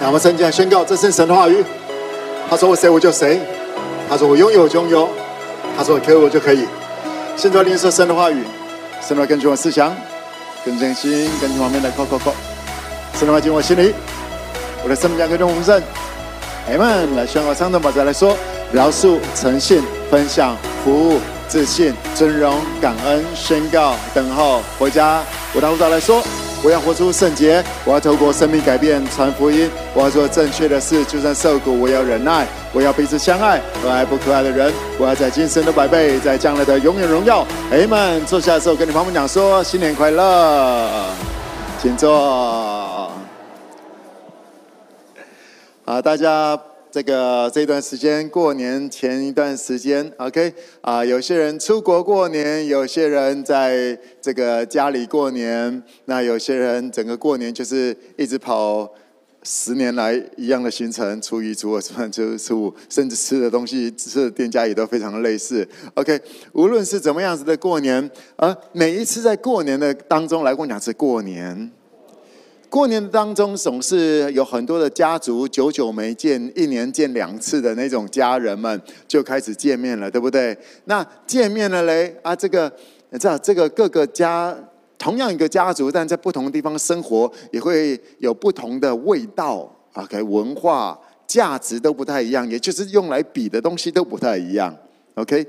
那我们圣经宣告，这是神的话语。他说我谁我就谁，他说我拥有就拥有，他说我可以我就可以。现在领受神的话语，神的话根据我思想，根据心，根据旁边的扣扣扣，神的话进我心里，我的生命将跟着丰盛。阿门。来宣告上的宝座来说，饶恕、诚信、分享、服务、自信、尊荣、感恩、宣告、等候、回家。我的呼召来说。我要活出圣洁，我要透过生命改变传福音，我要做正确的事，就算受苦，我要忍耐，我要彼此相爱，和爱不可爱的人，我要在今生的百倍，在将来的永远荣耀。哎们，坐下的时候跟你朋友讲说新年快乐，请坐。啊，大家。这个这段时间过年前一段时间，OK 啊，有些人出国过年，有些人在这个家里过年，那有些人整个过年就是一直跑十年来一样的行程，初一、初二、初三、初四、初五，甚至吃的东西、吃的店家也都非常的类似。OK，无论是怎么样子的过年，而每一次在过年的当中来跟我讲是过年。过年当中总是有很多的家族，久久没见，一年见两次的那种家人们就开始见面了，对不对？那见面了嘞啊，这个你知道，这个各个家同样一个家族，但在不同的地方生活，也会有不同的味道，OK，文化价值都不太一样，也就是用来比的东西都不太一样，OK，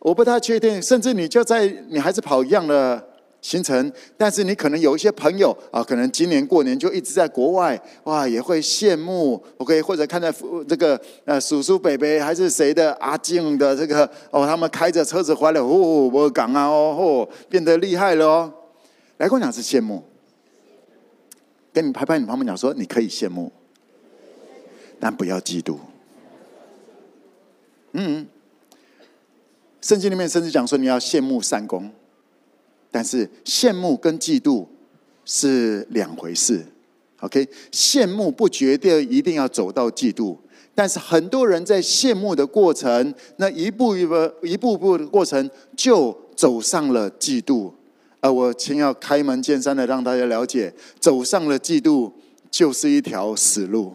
我不太确定，甚至你就在你还是跑一样的。行程，但是你可能有一些朋友啊，可能今年过年就一直在国外，哇，也会羡慕，OK，或者看在这个呃叔叔伯伯还是谁的阿静的这个哦，他们开着车子回来，哦，我讲啊，哦，哦，变得厉害了哦，来跟我讲是羡慕，跟你拍拍你旁边讲说，你可以羡慕，但不要嫉妒。嗯，圣经里面甚至讲说你要羡慕善工。但是羡慕跟嫉妒是两回事，OK？羡慕不绝对一定要走到嫉妒，但是很多人在羡慕的过程，那一步一步、一步步的过程就走上了嫉妒。而我先要开门见山的让大家了解，走上了嫉妒就是一条死路。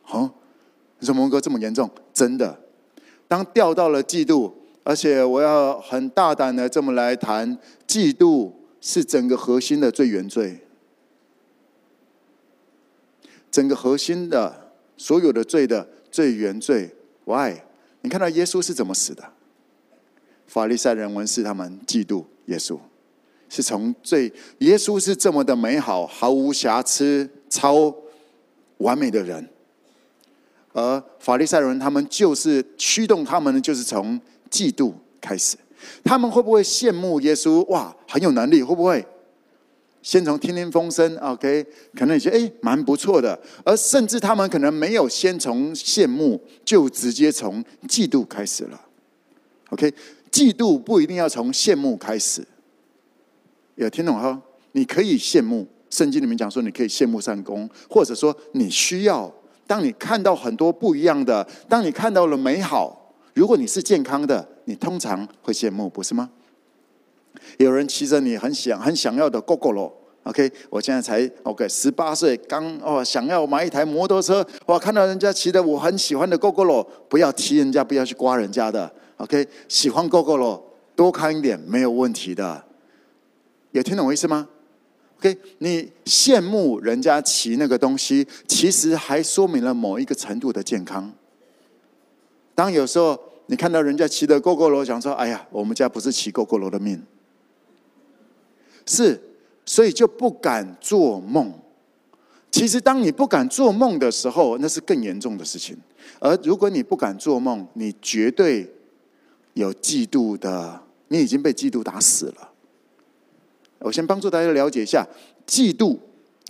好，你说蒙哥这么严重？真的，当掉到了嫉妒。而且我要很大胆的这么来谈，嫉妒是整个核心的最原罪，整个核心的所有的罪的最原罪。Why？你看到耶稣是怎么死的？法利赛人、文士他们嫉妒耶稣，是从最耶稣是这么的美好、毫无瑕疵、超完美的人，而法利赛人他们就是驱动他们的，就是从。嫉妒开始，他们会不会羡慕耶稣？哇，很有能力，会不会？先从听听风声，OK，可能觉得哎，蛮不错的。而甚至他们可能没有先从羡慕，就直接从嫉妒开始了。OK，嫉妒不一定要从羡慕开始。有听懂哈？你可以羡慕，圣经里面讲说，你可以羡慕善工，或者说你需要。当你看到很多不一样的，当你看到了美好。如果你是健康的，你通常会羡慕，不是吗？有人骑着你很想很想要的 g o g o o OK，我现在才 OK 十八岁，刚哦想要买一台摩托车，哇！看到人家骑的我很喜欢的 g o g o 不要踢人家，不要去刮人家的，OK？喜欢 Gogoro，多看一点没有问题的。有听懂我意思吗？OK？你羡慕人家骑那个东西，其实还说明了某一个程度的健康。当有时候你看到人家骑的过过楼想说：“哎呀，我们家不是骑过过楼的命。”是，所以就不敢做梦。其实，当你不敢做梦的时候，那是更严重的事情。而如果你不敢做梦，你绝对有嫉妒的，你已经被嫉妒打死了。我先帮助大家了解一下，嫉妒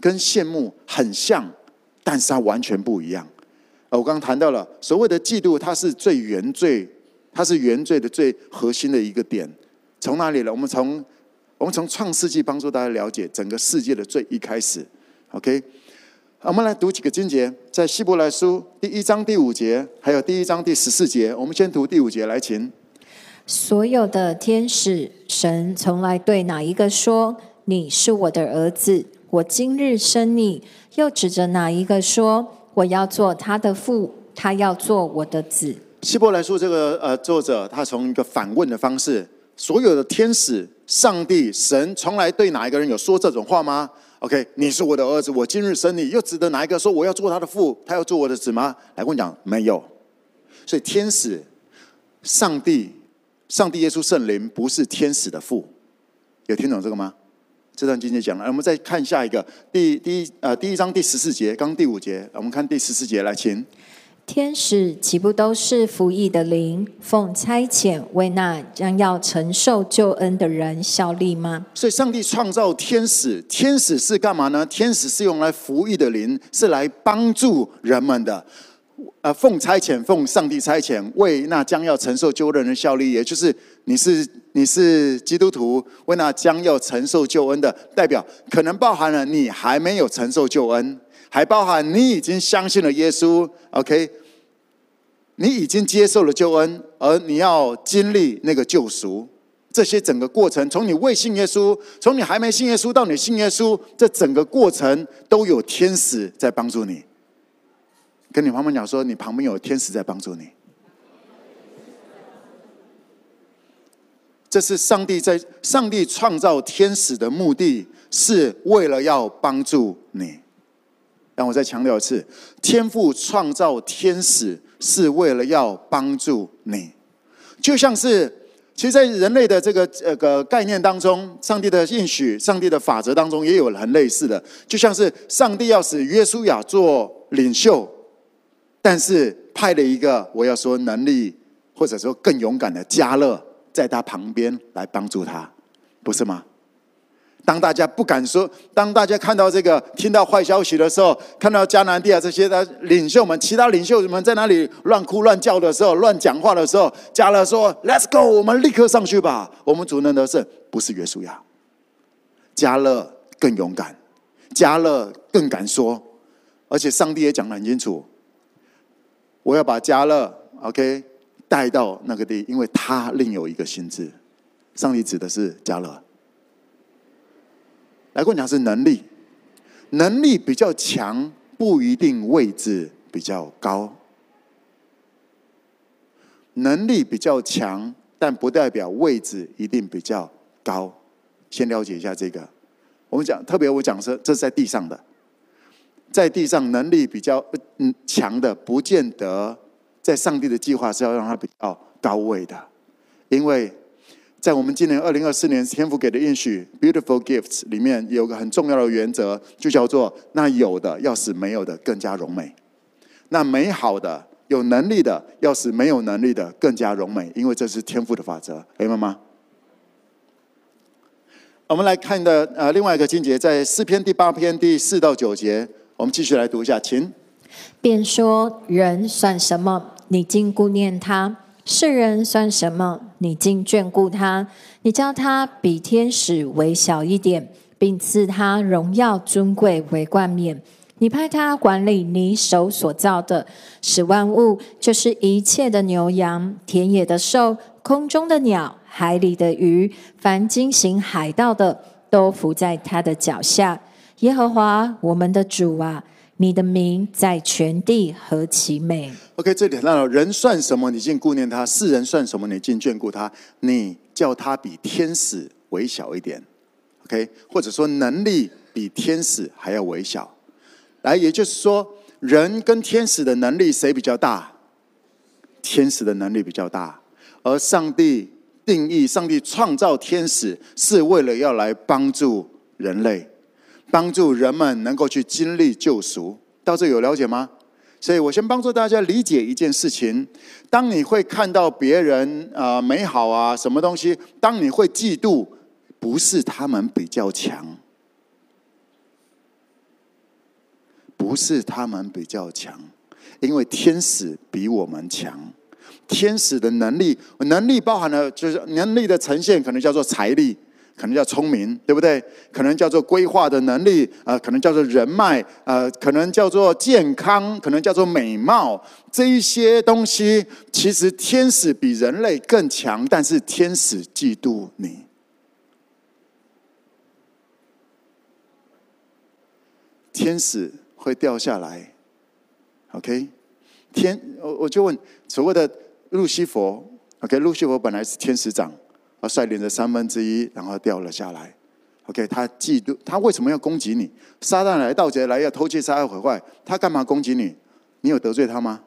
跟羡慕很像，但是它完全不一样。我刚刚谈到了所谓的嫉妒，它是最原罪，它是原罪的最核心的一个点。从哪里呢？我们从我们从创世纪帮助大家了解整个世界的最一开始。OK，我们来读几个经节，在希伯来书第一章第五节，还有第一章第十四节。我们先读第五节来，请。所有的天使，神从来对哪一个说：“你是我的儿子。”我今日生你。又指着哪一个说，我要做他的父，他要做我的子？希伯来书这个呃作者，他从一个反问的方式，所有的天使、上帝、神，从来对哪一个人有说这种话吗？OK，你是我的儿子，我今日生你。又指着哪一个说，我要做他的父，他要做我的子吗？来跟我讲，没有。所以天使、上帝、上帝耶稣圣灵不是天使的父，有听懂这个吗？这段经节讲了，我们再看下一个第第一呃第一章第十四节，刚第五节，我们看第十四节来，请。天使岂不都是服役的灵，奉差遣为那将要承受救恩的人效力吗？所以，上帝创造天使，天使是干嘛呢？天使是用来服役的灵，是来帮助人们的。呃，奉差遣，奉上帝差遣，为那将要承受救恩的人效力，也就是你是你是基督徒，为那将要承受救恩的代表，可能包含了你还没有承受救恩，还包含你已经相信了耶稣。OK，你已经接受了救恩，而你要经历那个救赎，这些整个过程，从你未信耶稣，从你还没信耶稣到你信耶稣，这整个过程都有天使在帮助你。跟你旁边讲说，你旁边有天使在帮助你。这是上帝在上帝创造天使的目的，是为了要帮助你。让我再强调一次，天父创造天使是为了要帮助你。就像是，其实，在人类的这个这个概念当中，上帝的应许、上帝的法则当中，也有很类似的。就像是上帝要使约书亚做领袖。但是派了一个我要说能力或者说更勇敢的迦勒在他旁边来帮助他，不是吗？当大家不敢说，当大家看到这个听到坏消息的时候，看到迦南地啊这些的领袖们，其他领袖们在那里乱哭乱叫的时候，乱讲话的时候，迦勒说：“Let's go，我们立刻上去吧，我们主能得胜。”不是约书亚，迦勒更勇敢，迦勒更敢说，而且上帝也讲得很清楚。我要把迦勒，OK，带到那个地，因为他另有一个心智。上帝指的是迦勒。来跟我讲是能力，能力比较强，不一定位置比较高。能力比较强，但不代表位置一定比较高。先了解一下这个。我们讲，特别我讲说，这是在地上的。在地上能力比较嗯强的，不见得在上帝的计划是要让他比较高位的，因为在我们今年二零二四年天父给的应许 “Beautiful Gifts” 里面有个很重要的原则，就叫做那有的要使没有的更加荣美，那美好的有能力的要使没有能力的更加荣美，因为这是天赋的法则，明白吗？我们来看的呃另外一个经节，在诗篇第八篇第四到九节。我们继续来读一下，请。便说：人算什么？你竟顾念他；世人算什么？你竟眷顾他？你叫他比天使微小一点，并赐他荣耀尊贵为冠冕。你派他管理你手所造的，使万物，就是一切的牛羊、田野的兽、空中的鸟、海里的鱼，凡经行海道的，都伏在他的脚下。耶和华我们的主啊，你的名在全地何其美！OK，这里看到人算什么？你竟顾念他；世人算什么？你竟眷顾他？你叫他比天使微小一点，OK，或者说能力比天使还要微小。来，也就是说，人跟天使的能力谁比较大？天使的能力比较大，而上帝定义、上帝创造天使是为了要来帮助人类。帮助人们能够去经历救赎，到这有了解吗？所以我先帮助大家理解一件事情：当你会看到别人啊美好啊什么东西，当你会嫉妒，不是他们比较强，不是他们比较强，因为天使比我们强，天使的能力，能力包含了就是能力的呈现，可能叫做财力。可能叫聪明，对不对？可能叫做规划的能力，呃，可能叫做人脉，呃，可能叫做健康，可能叫做美貌，这一些东西，其实天使比人类更强，但是天使嫉妒你。天使会掉下来？OK，天，我我就问所谓的路西佛，OK，路西佛本来是天使长，而率领着三分之一，然后掉了下来。OK，他嫉妒，他为什么要攻击你？撒旦来，盗贼来，要偷窃、杀害、毁坏，他干嘛攻击你？你有得罪他吗？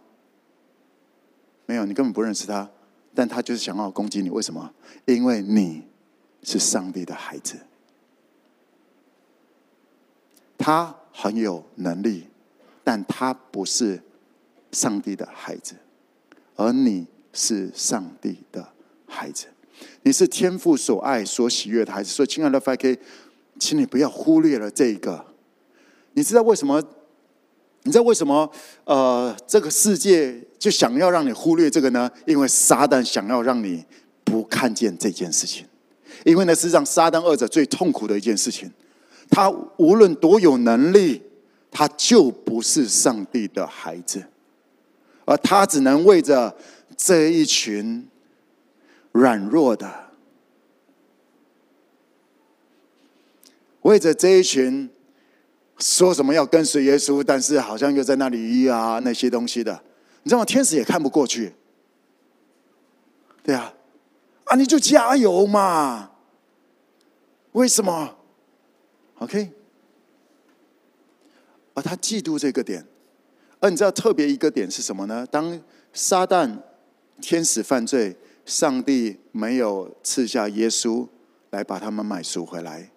没有，你根本不认识他，但他就是想要攻击你。为什么？因为你是上帝的孩子，他很有能力，但他不是上帝的孩子，而你是上帝的孩子。你是天父所爱、所喜悦的孩子，所以亲爱的 FK，请你不要忽略了这个。你知道为什么？你知道为什么？呃，这个世界就想要让你忽略这个呢？因为撒旦想要让你不看见这件事情。因为呢，是让撒旦二者最痛苦的一件事情。他无论多有能力，他就不是上帝的孩子，而他只能为着这一群。软弱的，为着这一群说什么要跟随耶稣，但是好像又在那里啊那些东西的，你知道吗？天使也看不过去，对啊，啊你就加油嘛！为什么？OK，而他嫉妒这个点，而你知道特别一个点是什么呢？当撒旦天使犯罪。上帝没有赐下耶稣来把他们买赎回来，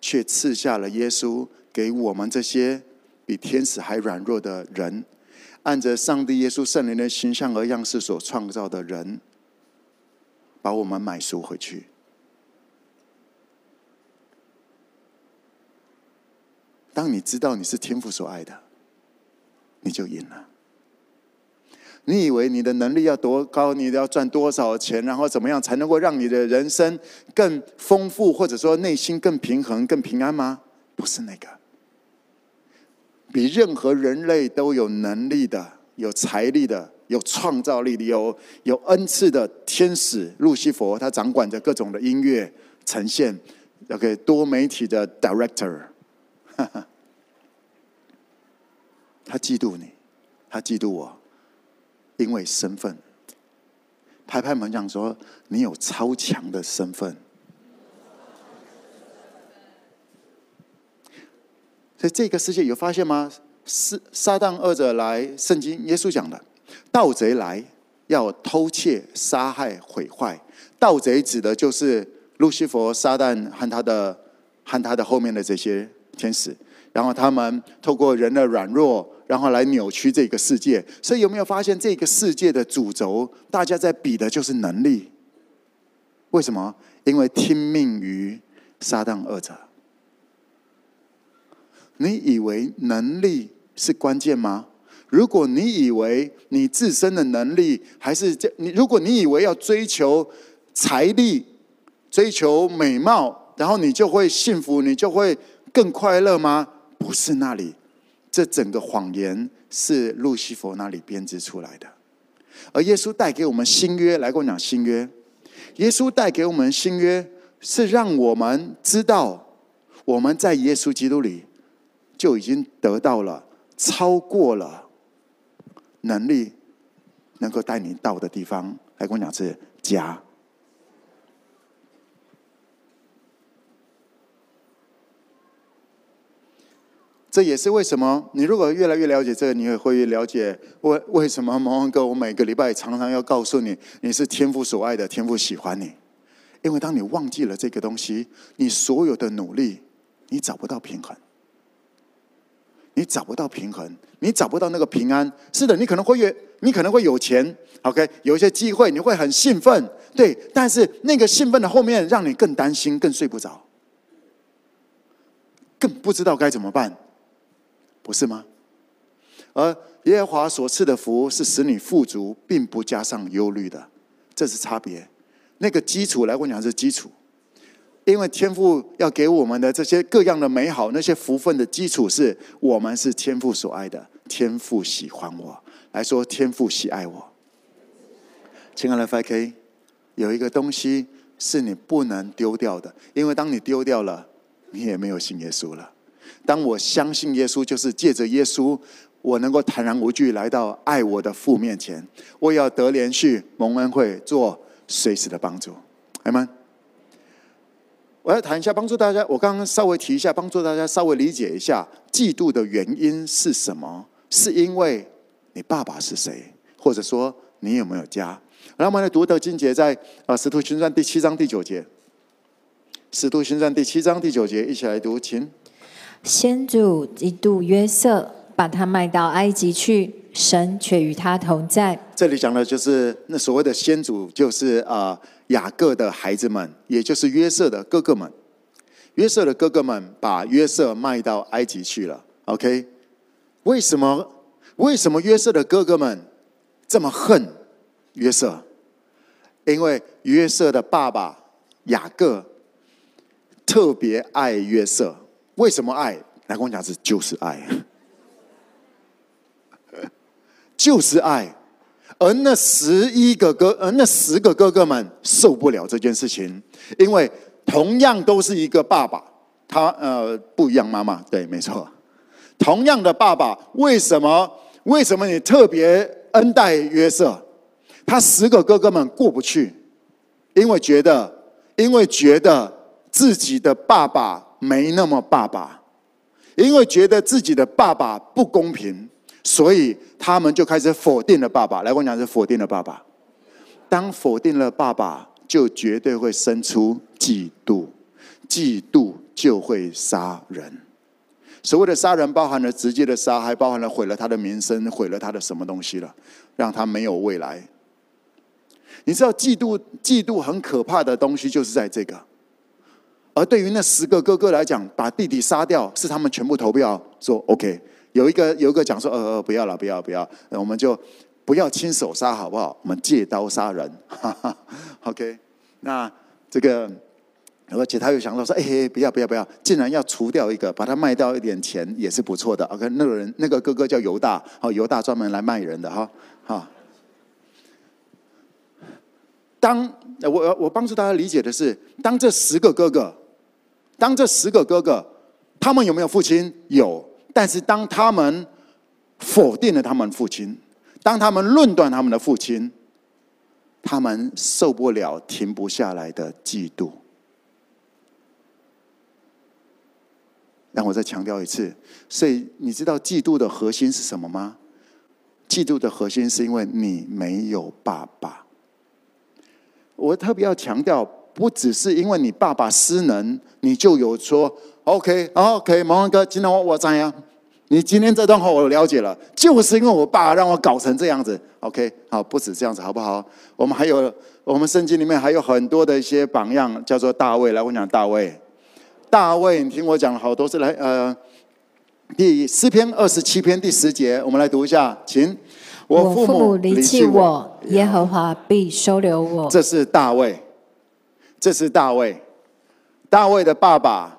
却赐下了耶稣给我们这些比天使还软弱的人，按着上帝耶稣圣灵的形象和样式所创造的人，把我们买赎回去。当你知道你是天父所爱的，你就赢了。你以为你的能力要多高？你要赚多少钱？然后怎么样才能够让你的人生更丰富，或者说内心更平衡、更平安吗？不是那个。比任何人类都有能力的、有财力的、有创造力的、有有恩赐的天使路西佛，他掌管着各种的音乐呈现，OK，多媒体的 director，他嫉妒你，他嫉妒我。因为身份，拍拍门讲说：“你有超强的身份。”所以这个世界有发现吗？是撒旦二者来，圣经耶稣讲的，盗贼来要偷窃、杀害、毁坏。盗贼指的就是路西弗、撒旦和他的和他的后面的这些天使，然后他们透过人的软弱。然后来扭曲这个世界，所以有没有发现这个世界的主轴，大家在比的就是能力？为什么？因为听命于撒旦二者。你以为能力是关键吗？如果你以为你自身的能力还是这，你如果你以为要追求财力、追求美貌，然后你就会幸福，你就会更快乐吗？不是那里。这整个谎言是路西佛那里编织出来的，而耶稣带给我们新约，来跟我讲新约。耶稣带给我们新约，是让我们知道我们在耶稣基督里就已经得到了超过了能力能够带你到的地方。来跟我讲是家。这也是为什么你如果越来越了解这个，你也会越了解为为什么蒙恩哥我每个礼拜常常要告诉你，你是天父所爱的，天父喜欢你。因为当你忘记了这个东西，你所有的努力，你找不到平衡，你找不到平衡，你找不到那个平安。是的，你可能会越，你可能会有钱，OK，有一些机会，你会很兴奋，对。但是那个兴奋的后面，让你更担心，更睡不着，更不知道该怎么办。不是吗？而耶和华所赐的福是使你富足，并不加上忧虑的，这是差别。那个基础来，我讲是基础，因为天父要给我们的这些各样的美好，那些福分的基础是我们是天父所爱的，天父喜欢我，来说天父喜爱我。亲爱的 FK，有一个东西是你不能丢掉的，因为当你丢掉了，你也没有信耶稣了。当我相信耶稣，就是借着耶稣，我能够坦然无惧来到爱我的父面前。我也要得连续蒙恩惠，做随时的帮助。阿们。我要谈一下，帮助大家。我刚刚稍微提一下，帮助大家稍微理解一下嫉妒的原因是什么？是因为你爸爸是谁，或者说你有没有家？然后我们来读的经节在啊《使徒行传》第七章第九节，《使徒行传》第七章第九节，一起来读，请。先祖嫉妒约瑟，把他卖到埃及去，神却与他同在。这里讲的就是那所谓的先祖，就是啊雅各的孩子们，也就是约瑟的哥哥们。约瑟的哥哥们把约瑟卖到埃及去了。OK，为什么？为什么约瑟的哥哥们这么恨约瑟？因为约瑟的爸爸雅各特别爱约瑟。为什么爱？来跟我讲，是就是爱，就是爱。而那十一个哥，而那十个哥哥们受不了这件事情，因为同样都是一个爸爸，他呃不一样妈妈，对，没错，同样的爸爸，为什么？为什么你特别恩待约瑟？他十个哥哥们过不去，因为觉得，因为觉得自己的爸爸。没那么爸爸，因为觉得自己的爸爸不公平，所以他们就开始否定了爸爸。来，我讲是否定了爸爸。当否定了爸爸，就绝对会生出嫉妒，嫉妒就会杀人。所谓的杀人，包含了直接的杀，还包含了毁了他的名声，毁了他的什么东西了，让他没有未来。你知道，嫉妒，嫉妒很可怕的东西，就是在这个。而对于那十个哥哥来讲，把弟弟杀掉是他们全部投票说 OK。有一个有一个讲说，呃呃，不要了，不要不要，我们就不要亲手杀，好不好？我们借刀杀人。哈 哈 OK，那这个，而且他又想到说，哎，不要不要不要，竟然要除掉一个，把他卖掉一点钱也是不错的。OK，那个人那个哥哥叫犹大，好，犹大专门来卖人的哈，哈。当我我帮助大家理解的是，当这十个哥哥。当这十个哥哥，他们有没有父亲？有。但是当他们否定了他们父亲，当他们论断他们的父亲，他们受不了停不下来的嫉妒。让我再强调一次，所以你知道嫉妒的核心是什么吗？嫉妒的核心是因为你没有爸爸。我特别要强调。不只是因为你爸爸失能，你就有说 OK，OK，毛文哥，今天我我怎样？你今天这段话我了解了，就是因为我爸让我搞成这样子。OK，好，不止这样子，好不好？我们还有，我们圣经里面还有很多的一些榜样，叫做大卫。来，我讲大卫，大卫，你听我讲了好多次。来，呃，第诗篇二十七篇第十节，我们来读一下，请。我父母离弃我，耶和华必收留我。这是大卫。这是大卫，大卫的爸爸，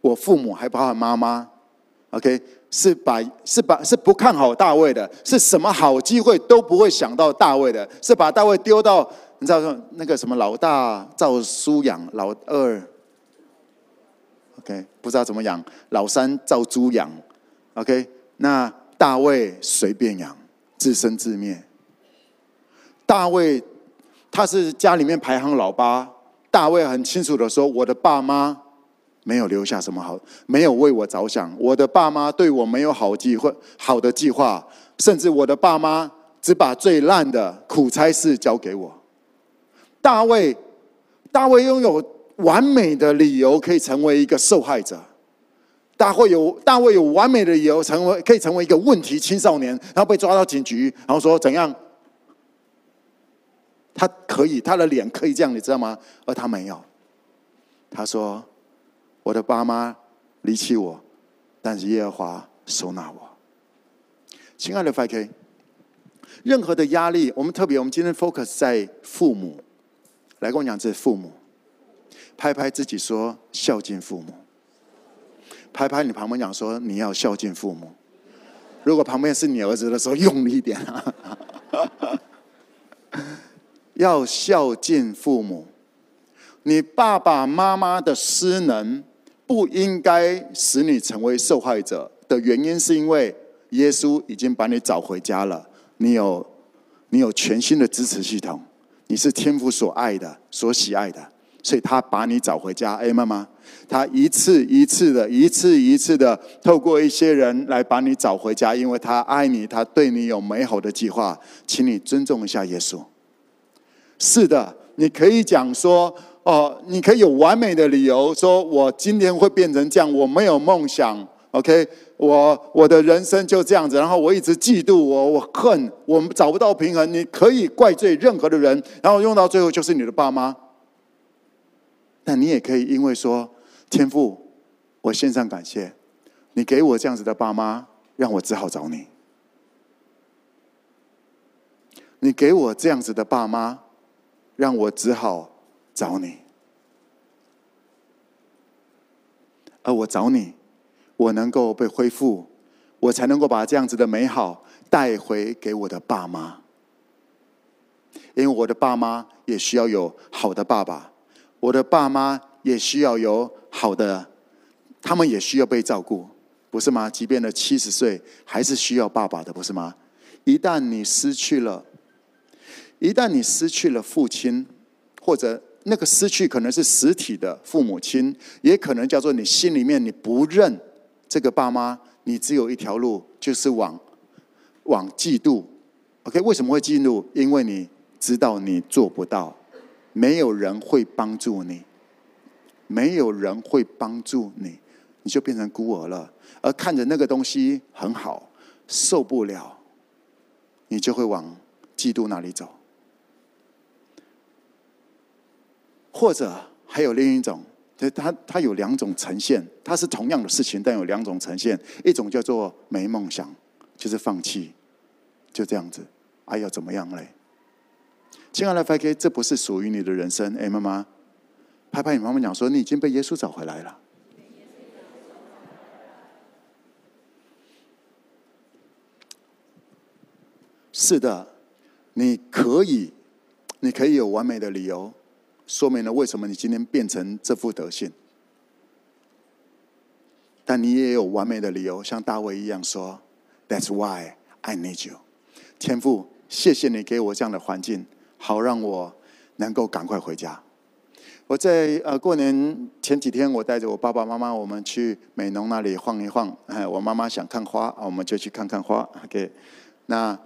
我父母还包含妈妈，OK，是把是把是不看好大卫的，是什么好机会都不会想到大卫的，是把大卫丢到你知道那个什么老大照书养，老二，OK，不知道怎么养，老三照猪养，OK，那大卫随便养，自生自灭。大卫他是家里面排行老八。大卫很清楚的说：“我的爸妈没有留下什么好，没有为我着想。我的爸妈对我没有好计划，好的计划，甚至我的爸妈只把最烂的苦差事交给我。”大卫，大卫拥有完美的理由可以成为一个受害者。大卫有大卫有完美的理由成为可以成为一个问题青少年，然后被抓到警局，然后说怎样？他可以，他的脸可以这样，你知道吗？而他没有。他说：“我的爸妈离弃我，但是耶和华收纳我。”亲爱的 FK，任何的压力，我们特别，我们今天 focus 在父母。来跟我讲，这是父母，拍拍自己说孝敬父母。拍拍你旁边讲说你要孝敬父母。如果旁边是你儿子的时候，用力一点啊。要孝敬父母，你爸爸妈妈的失能，不应该使你成为受害者的原因，是因为耶稣已经把你找回家了。你有，你有全新的支持系统，你是天父所爱的、所喜爱的，所以他把你找回家。哎，妈妈，他一次一次的、一次一次的透过一些人来把你找回家，因为他爱你，他对你有美好的计划，请你尊重一下耶稣。是的，你可以讲说。哦，你可以有完美的理由说，我今天会变成这样，我没有梦想，OK，我我的人生就这样子，然后我一直嫉妒我，我恨，我们找不到平衡。你可以怪罪任何的人，然后用到最后就是你的爸妈。但你也可以因为说，天赋，我献上感谢，你给我这样子的爸妈，让我只好找你。你给我这样子的爸妈，让我只好。找你，而我找你，我能够被恢复，我才能够把这样子的美好带回给我的爸妈，因为我的爸妈也需要有好的爸爸，我的爸妈也需要有好的，他们也需要被照顾，不是吗？即便了七十岁，还是需要爸爸的，不是吗？一旦你失去了，一旦你失去了父亲，或者。那个失去可能是实体的父母亲，也可能叫做你心里面你不认这个爸妈，你只有一条路，就是往往嫉妒。OK，为什么会嫉妒？因为你知道你做不到，没有人会帮助你，没有人会帮助你，你就变成孤儿了。而看着那个东西很好，受不了，你就会往嫉妒那里走。或者还有另一种，它它有两种呈现，它是同样的事情，但有两种呈现。一种叫做没梦想，就是放弃，就这样子。哎呀，怎么样嘞？亲爱的 FK，这不是属于你的人生。哎，妈妈，拍拍你妈妈讲说，你已经被耶稣找回来了。是的，你可以，你可以有完美的理由。说明了为什么你今天变成这副德性，但你也有完美的理由，像大卫一样说：“That's why I need you。”天父，谢谢你给我这样的环境，好让我能够赶快回家。我在呃过年前几天，我带着我爸爸妈妈，我们去美农那里晃一晃。哎，我妈妈想看花，我们就去看看花。OK，那。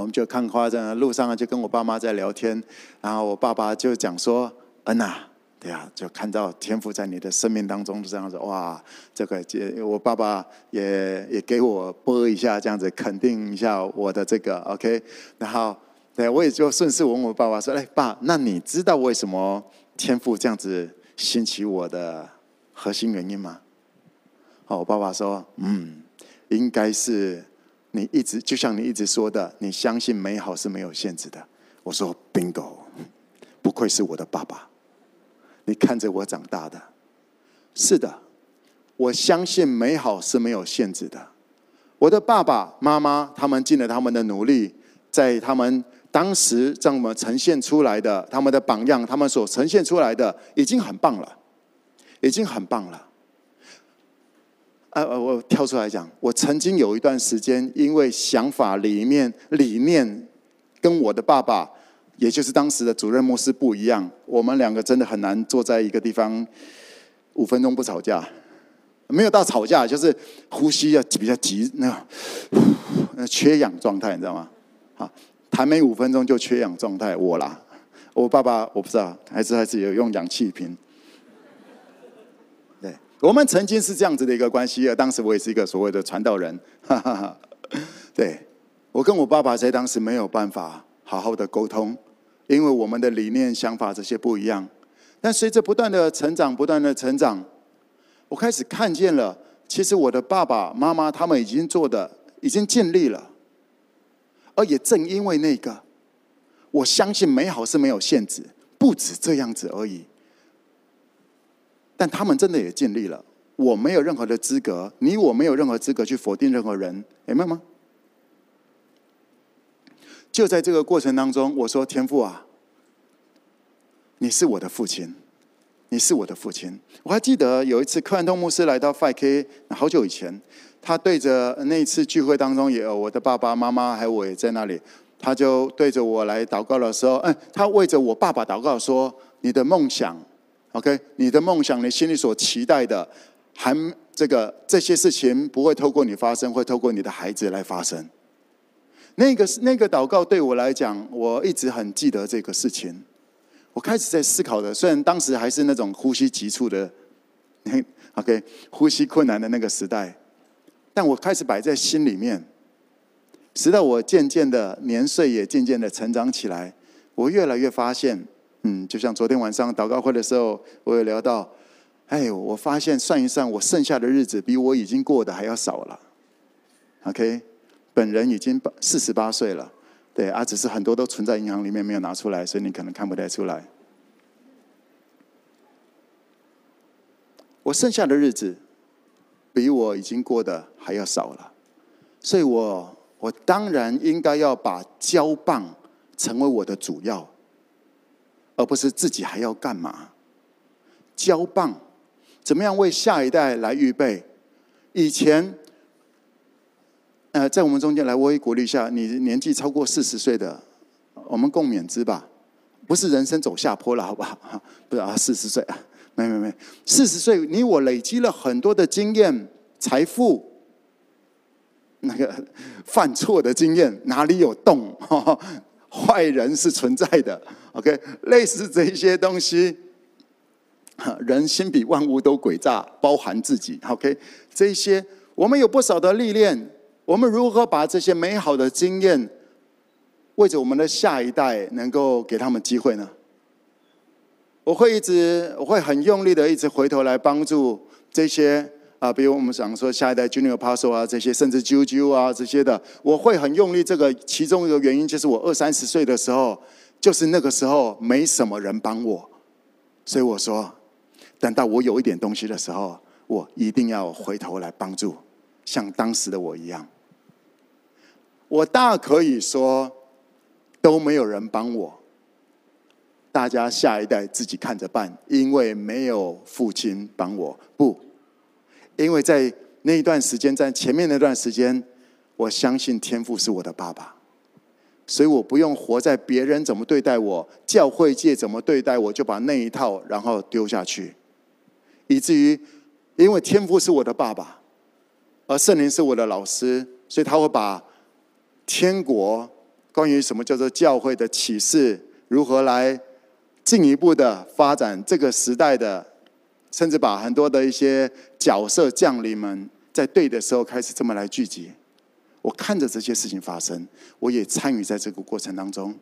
我们就看花，在路上啊就跟我爸妈在聊天，然后我爸爸就讲说：“恩呐，对呀，就看到天父在你的生命当中这样子，哇，这个这我爸爸也也给我拨一下，这样子肯定一下我的这个 OK。然后，对，我也就顺势问我爸爸说：‘哎，爸，那你知道为什么天父这样子兴起我的核心原因吗？’好，我爸爸说：‘嗯，应该是。’你一直就像你一直说的，你相信美好是没有限制的。我说 bingo，不愧是我的爸爸，你看着我长大的。是的，我相信美好是没有限制的。我的爸爸妈妈他们尽了他们的努力，在他们当时让我们呈现出来的他们的榜样，他们所呈现出来的已经很棒了，已经很棒了。呃呃，我跳出来讲，我曾经有一段时间，因为想法里面理念跟我的爸爸，也就是当时的主任牧师不一样，我们两个真的很难坐在一个地方五分钟不吵架，没有到吵架，就是呼吸要比较急，那缺氧状态，你知道吗？啊，谈没五分钟就缺氧状态，我啦，我爸爸我不知道，还是还是有用氧气瓶。我们曾经是这样子的一个关系，啊当时我也是一个所谓的传道人，哈哈哈。对，我跟我爸爸在当时没有办法好好的沟通，因为我们的理念、想法这些不一样。但随着不断的成长，不断的成长，我开始看见了，其实我的爸爸妈妈他们已经做的已经尽力了，而也正因为那个，我相信美好是没有限制，不止这样子而已。但他们真的也尽力了，我没有任何的资格，你我没有任何资格去否定任何人，明白吗？就在这个过程当中，我说：“天父啊，你是我的父亲，你是我的父亲。我还记得有一次，柯南通牧师来到 5K，好久以前，他对着那一次聚会当中，也有我的爸爸妈妈还有我也在那里，他就对着我来祷告的时候，嗯，他为着我爸爸祷告说：“你的梦想，OK，你的梦想，你心里所期待的，还这个这些事情不会透过你发生，会透过你的孩子来发生。”那个是那个祷告对我来讲，我一直很记得这个事情。我开始在思考的，虽然当时还是那种呼吸急促的，OK，呼吸困难的那个时代，但我开始摆在心里面，直到我渐渐的年岁也渐渐的成长起来，我越来越发现，嗯，就像昨天晚上祷告会的时候，我有聊到，哎，我发现算一算，我剩下的日子比我已经过的还要少了，OK，本人已经四十八岁了。对啊，只是很多都存在银行里面没有拿出来，所以你可能看不太出来。我剩下的日子比我已经过的还要少了，所以我我当然应该要把交棒成为我的主要，而不是自己还要干嘛？交棒怎么样为下一代来预备？以前。呃，在我们中间来，我也鼓励一下你年纪超过四十岁的，我们共勉之吧。不是人生走下坡了，好不好？不是啊，四十岁啊，没没没，四十岁，你我累积了很多的经验、财富，那个 犯错的经验哪里有洞？坏人是存在的，OK，类似这一些东西，人心比万物都诡诈，包含自己，OK，这些我们有不少的历练。我们如何把这些美好的经验，为着我们的下一代，能够给他们机会呢？我会一直，我会很用力的一直回头来帮助这些啊，比如我们想说下一代 Junior Apostle 啊，这些甚至啾啾啊这些的，我会很用力。这个其中一个原因就是我二三十岁的时候，就是那个时候没什么人帮我，所以我说，等到我有一点东西的时候，我一定要回头来帮助，像当时的我一样。我大可以说，都没有人帮我，大家下一代自己看着办，因为没有父亲帮我。不，因为在那一段时间，在前面那段时间，我相信天父是我的爸爸，所以我不用活在别人怎么对待我，教会界怎么对待我，就把那一套然后丢下去，以至于因为天父是我的爸爸，而圣灵是我的老师，所以他会把。天国关于什么叫做教会的启示，如何来进一步的发展这个时代的，甚至把很多的一些角色将领们在对的时候开始这么来聚集。我看着这些事情发生，我也参与在这个过程当中。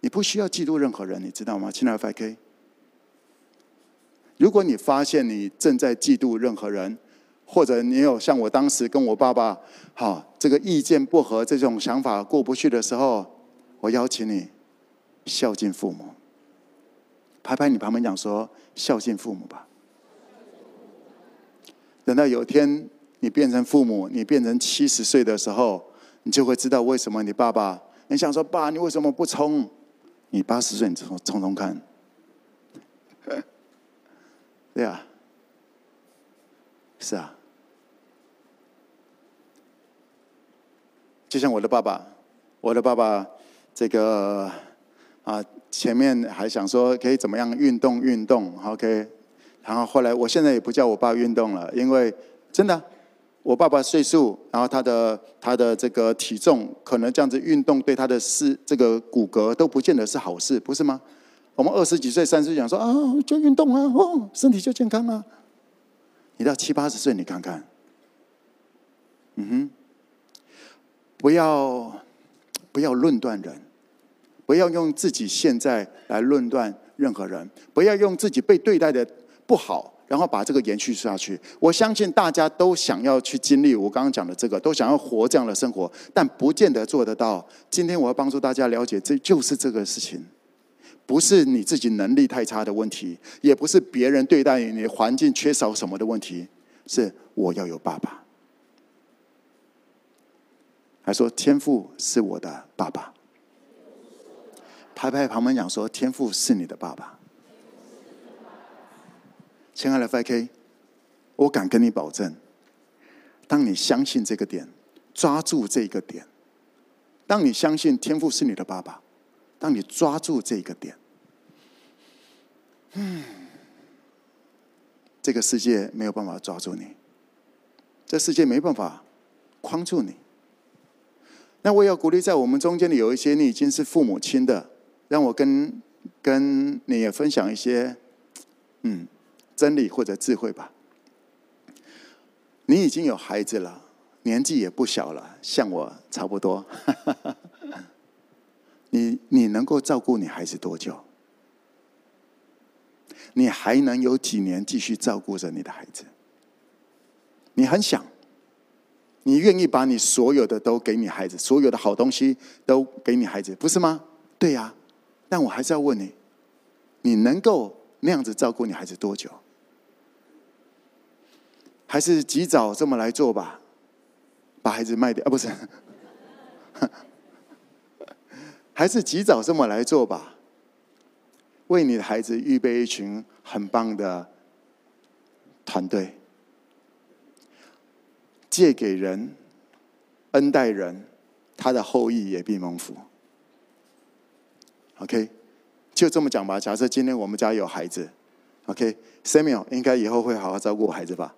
你不需要嫉妒任何人，你知道吗？亲爱的 5K，如果你发现你正在嫉妒任何人，或者你有像我当时跟我爸爸，好这个意见不合，这种想法过不去的时候，我邀请你孝敬父母，拍拍你旁边讲说孝敬父母吧。等到有一天你变成父母，你变成七十岁的时候，你就会知道为什么你爸爸，你想说爸，你为什么不冲？你八十岁你冲冲冲看，对啊，是啊。就像我的爸爸，我的爸爸，这个啊，前面还想说可以怎么样运动运动，OK，然后后来我现在也不叫我爸运动了，因为真的，我爸爸岁数，然后他的他的这个体重，可能这样子运动对他的是这个骨骼都不见得是好事，不是吗？我们二十几岁、三十岁讲说啊，就运动啊，哦，身体就健康啊。你到七八十岁，你看看，嗯哼。不要，不要论断人，不要用自己现在来论断任何人，不要用自己被对待的不好，然后把这个延续下去。我相信大家都想要去经历我刚刚讲的这个，都想要活这样的生活，但不见得做得到。今天我要帮助大家了解，这就是这个事情，不是你自己能力太差的问题，也不是别人对待你环境缺少什么的问题，是我要有爸爸。还说天赋是我的爸爸，拍拍旁边讲说天父是你的爸爸。亲爱的 FK，我敢跟你保证，当你相信这个点，抓住这个点，当你相信天父是你的爸爸，当你抓住这个点，嗯，这个世界没有办法抓住你，这世界没办法框住你。那我也要鼓励，在我们中间的有一些你已经是父母亲的，让我跟跟你也分享一些，嗯，真理或者智慧吧。你已经有孩子了，年纪也不小了，像我差不多。你你能够照顾你孩子多久？你还能有几年继续照顾着你的孩子？你很想。你愿意把你所有的都给你孩子，所有的好东西都给你孩子，不是吗？对呀，但我还是要问你，你能够那样子照顾你孩子多久？还是及早这么来做吧，把孩子卖掉啊？不是，还是及早这么来做吧，为你的孩子预备一群很棒的团队。借给人，恩待人，他的后裔也必蒙福。OK，就这么讲吧。假设今天我们家有孩子，OK，Samuel、应该以后会好好照顾孩子吧？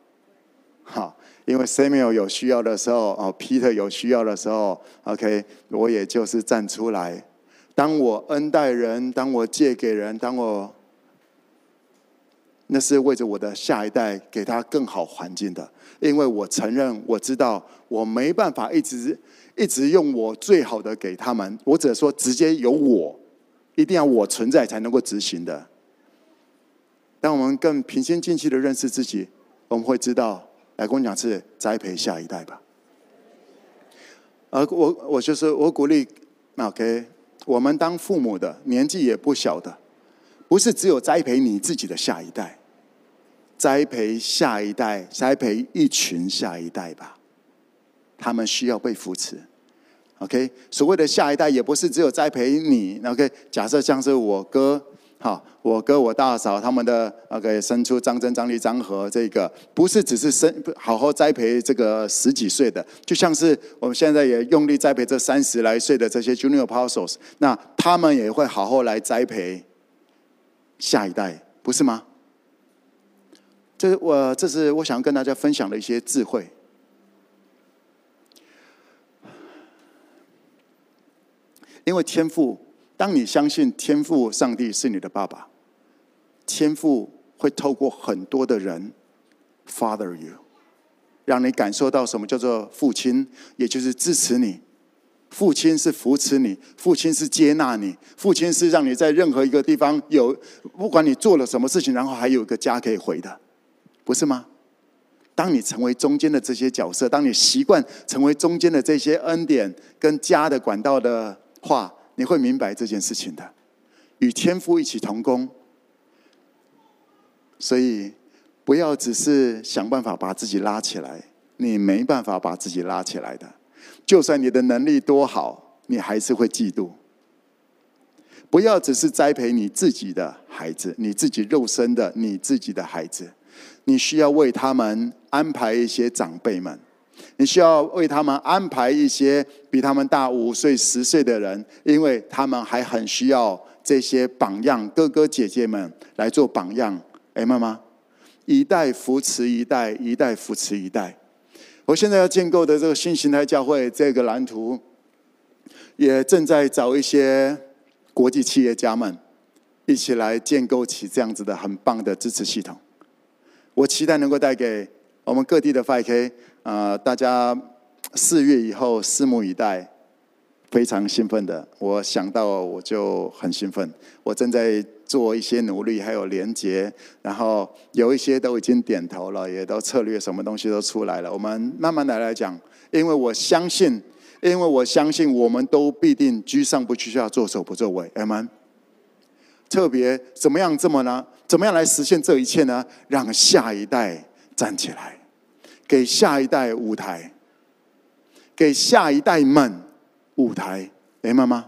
好，因为 Samuel 有需要的时候，哦，Peter 有需要的时候，OK，我也就是站出来。当我恩待人，当我借给人，当我。那是为着我的下一代，给他更好环境的。因为我承认，我知道我没办法一直一直用我最好的给他们。我只是说，直接由我，一定要我存在才能够执行的。当我们更平心静气的认识自己，我们会知道，来跟我讲是栽培下一代吧。而我我就是我鼓励，OK，我们当父母的年纪也不小的。不是只有栽培你自己的下一代，栽培下一代，栽培一群下一代吧。他们需要被扶持。OK，所谓的下一代也不是只有栽培你。OK，假设像是我哥，好，我哥我大嫂他们的 OK 生出张真、张丽、张和，这个不是只是生好好栽培这个十几岁的，就像是我们现在也用力栽培这三十来岁的这些 Junior Apostles，那他们也会好好来栽培。下一代不是吗？这我这是我想跟大家分享的一些智慧。因为天父，当你相信天父上帝是你的爸爸，天父会透过很多的人 father you，让你感受到什么叫做父亲，也就是支持你。父亲是扶持你，父亲是接纳你，父亲是让你在任何一个地方有，不管你做了什么事情，然后还有一个家可以回的，不是吗？当你成为中间的这些角色，当你习惯成为中间的这些恩典跟家的管道的话，你会明白这件事情的。与天父一起同工，所以不要只是想办法把自己拉起来，你没办法把自己拉起来的。就算你的能力多好，你还是会嫉妒。不要只是栽培你自己的孩子，你自己肉身的你自己的孩子，你需要为他们安排一些长辈们，你需要为他们安排一些比他们大五岁、十岁的人，因为他们还很需要这些榜样哥哥姐姐们来做榜样。哎，妈妈，一代扶持一代，一代扶持一代。我现在要建构的这个新形态教会这个蓝图，也正在找一些国际企业家们一起来建构起这样子的很棒的支持系统。我期待能够带给我们各地的 5K 啊，大家四月以后拭目以待。非常兴奋的，我想到我就很兴奋。我正在做一些努力，还有连接，然后有一些都已经点头了，也都策略什么东西都出来了。我们慢慢的来讲，因为我相信，因为我相信，我们都必定居上不居下，做首不作尾。阿门。特别怎么样这么呢？怎么样来实现这一切呢？让下一代站起来，给下一代舞台，给下一代们。舞台，明白吗？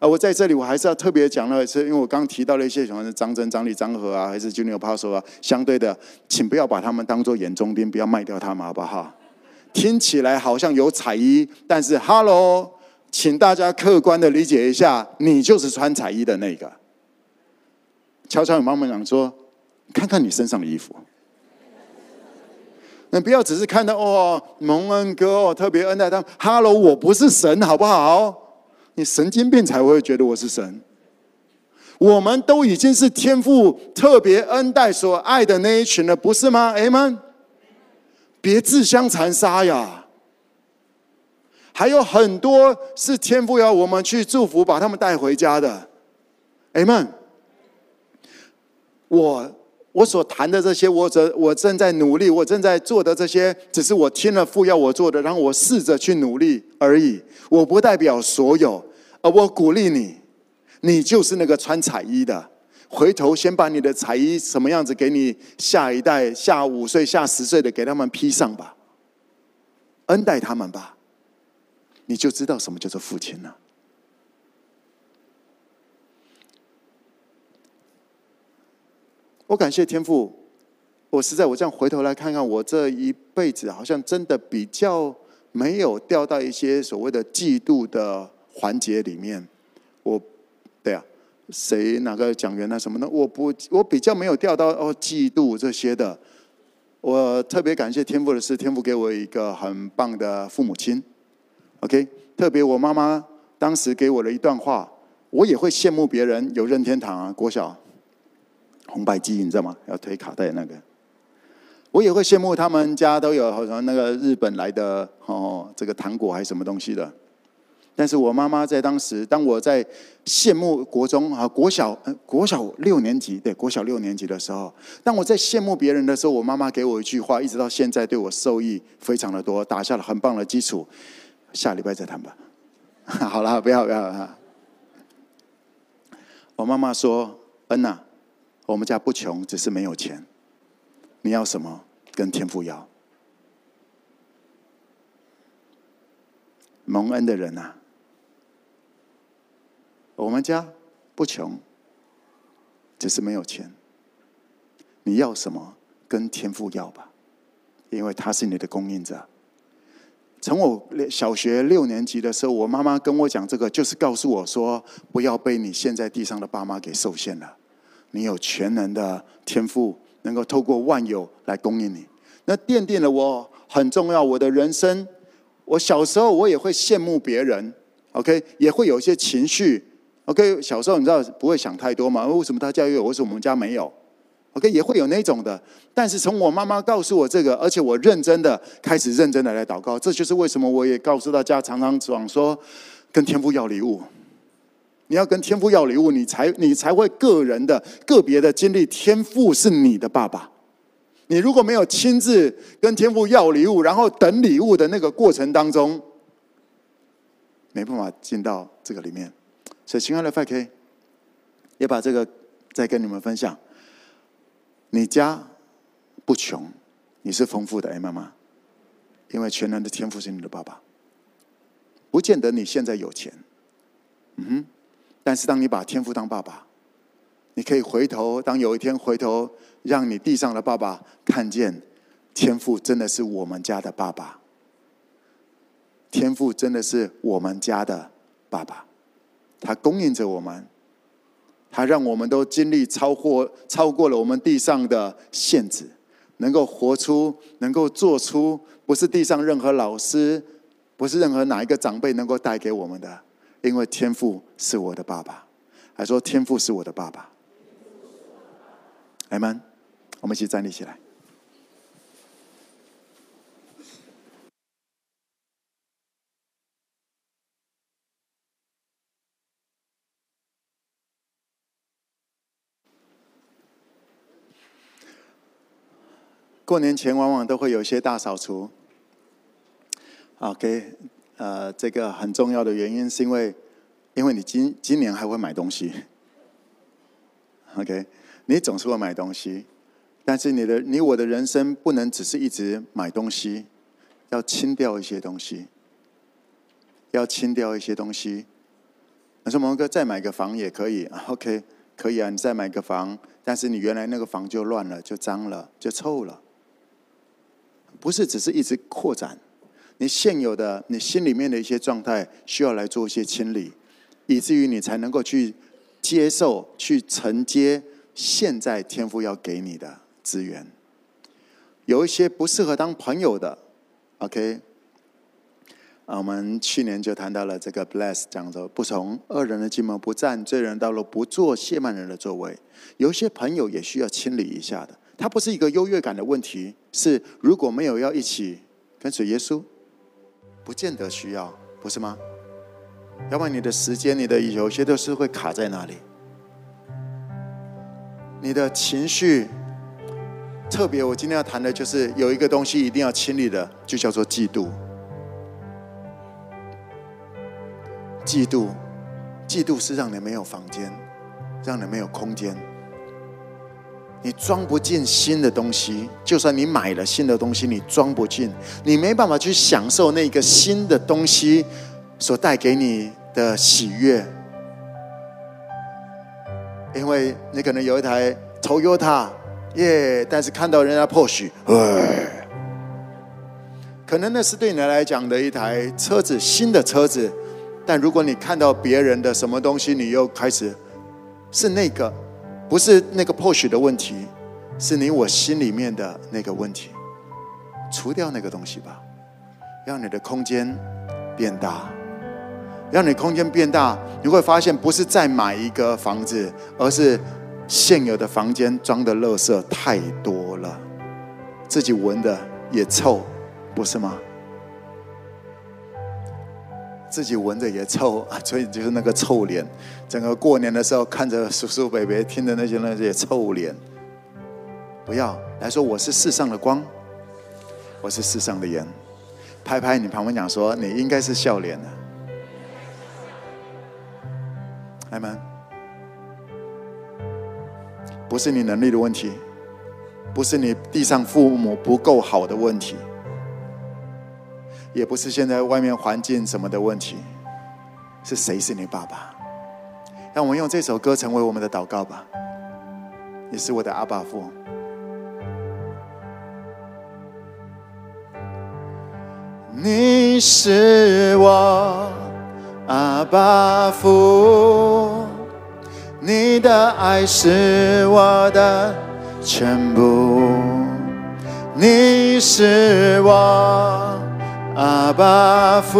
啊，我在这里我还是要特别讲了，是因为我刚提到了一些什么张真、张力、张和啊，还是 Junior p a s o 啊，相对的，请不要把他们当做眼中钉，不要卖掉他们，好不好？听起来好像有彩衣，但是 Hello，请大家客观的理解一下，你就是穿彩衣的那个。悄悄与妈妈讲说，看看你身上的衣服。你不要只是看到哦，蒙恩哥哦，特别恩待他们。Hello，我不是神，好不好？你神经病才会觉得我是神。我们都已经是天父特别恩待所爱的那一群了，不是吗？Amen。别自相残杀呀！还有很多是天父要我们去祝福，把他们带回家的。Amen。我。我所谈的这些，我正我正在努力，我正在做的这些，只是我听了父要我做的，然后我试着去努力而已。我不代表所有，而我鼓励你，你就是那个穿彩衣的。回头先把你的彩衣什么样子给你下一代，下五岁、下十岁的，给他们披上吧，恩待他们吧，你就知道什么叫做父亲了。我感谢天父，我实在我这样回头来看看，我这一辈子好像真的比较没有掉到一些所谓的嫉妒的环节里面。我，对啊，谁哪个讲员啊什么的，我不，我比较没有掉到哦嫉妒这些的。我特别感谢天父的是，天父给我一个很棒的父母亲。OK，特别我妈妈当时给我的一段话，我也会羡慕别人有任天堂啊，国小。红白机，你知道吗？要推卡带那个，我也会羡慕他们家都有好像那个日本来的哦，这个糖果还是什么东西的。但是我妈妈在当时，当我在羡慕国中啊国小国小六年级，对国小六年级的时候，当我在羡慕别人的时候，我妈妈给我一句话，一直到现在对我受益非常的多，打下了很棒的基础。下礼拜再谈吧。好了，不要不要哈。我妈妈说：“恩呐。”我们家不穷，只是没有钱。你要什么，跟天父要。蒙恩的人呐，我们家不穷，只是没有钱。你要什么，跟天父要吧，因为他是你的供应者。从我小学六年级的时候，我妈妈跟我讲这个，就是告诉我说，不要被你现在地上的爸妈给受限了。你有全能的天赋，能够透过万有来供应你，那奠定了我很重要我的人生。我小时候我也会羡慕别人，OK，也会有一些情绪，OK。小时候你知道不会想太多嘛？为什么他家有，为什么我们家没有？OK，也会有那种的。但是从我妈妈告诉我这个，而且我认真的开始认真的来祷告，这就是为什么我也告诉大家，常常讲说跟天父要礼物。你要跟天父要礼物，你才你才会个人的个别的经历，天父是你的爸爸。你如果没有亲自跟天父要礼物，然后等礼物的那个过程当中，没办法进到这个里面。所以，亲爱的 FK，也把这个再跟你们分享。你家不穷，你是丰富的，哎，妈妈，因为全能的天赋是你的爸爸。不见得你现在有钱，嗯哼。但是，当你把天父当爸爸，你可以回头。当有一天回头，让你地上的爸爸看见，天父真的是我们家的爸爸。天父真的是我们家的爸爸，他供应着我们，他让我们都经历超过超过了我们地上的限制，能够活出，能够做出，不是地上任何老师，不是任何哪一个长辈能够带给我们的。因为天父是我的爸爸，还说天父是我的爸爸。阿门。我们一起站立起来。过年前往往都会有一些大扫除。OK。呃，这个很重要的原因是因为，因为你今今年还会买东西，OK？你总是会买东西，但是你的你我的人生不能只是一直买东西，要清掉一些东西，要清掉一些东西，你说蒙哥再买个房也可以，OK，可以啊，你再买个房，但是你原来那个房就乱了，就脏了，就臭了。不是只是一直扩展，你现有的你心里面的一些状态需要来做一些清理，以至于你才能够去接受、去承接现在天父要给你的资源。有一些不适合当朋友的，OK。啊，我们去年就谈到了这个 bless，讲着不从恶人的计谋，不站罪人道路，不坐亵慢人的座位。有些朋友也需要清理一下的，它不是一个优越感的问题，是如果没有要一起跟随耶稣，不见得需要，不是吗？要不然你的时间，你的有些都是会卡在那里，你的情绪，特别我今天要谈的就是有一个东西一定要清理的，就叫做嫉妒。嫉妒，嫉妒是让你没有房间，让你没有空间。你装不进新的东西，就算你买了新的东西，你装不进，你没办法去享受那个新的东西所带给你的喜悦。因为你可能有一台 Toyota，耶，但是看到人家 Porsche，哎可能那是对你来讲的一台车子，新的车子。但如果你看到别人的什么东西，你又开始是那个，不是那个 Porsche 的问题，是你我心里面的那个问题。除掉那个东西吧，让你的空间变大，让你空间变大，你会发现不是再买一个房子，而是现有的房间装的垃圾太多了，自己闻的也臭，不是吗？自己闻着也臭啊，所以就是那个臭脸。整个过年的时候，看着叔叔伯伯，听着那些那些臭脸。不要来说我是世上的光，我是世上的盐。拍拍你旁边讲说，你应该是笑脸的。阿门。不是你能力的问题，不是你地上父母不够好的问题。也不是现在外面环境什么的问题，是谁是你爸爸？让我们用这首歌成为我们的祷告吧。你是我的阿爸父，你是我阿爸父，你的爱是我的全部，你是我。阿爸父，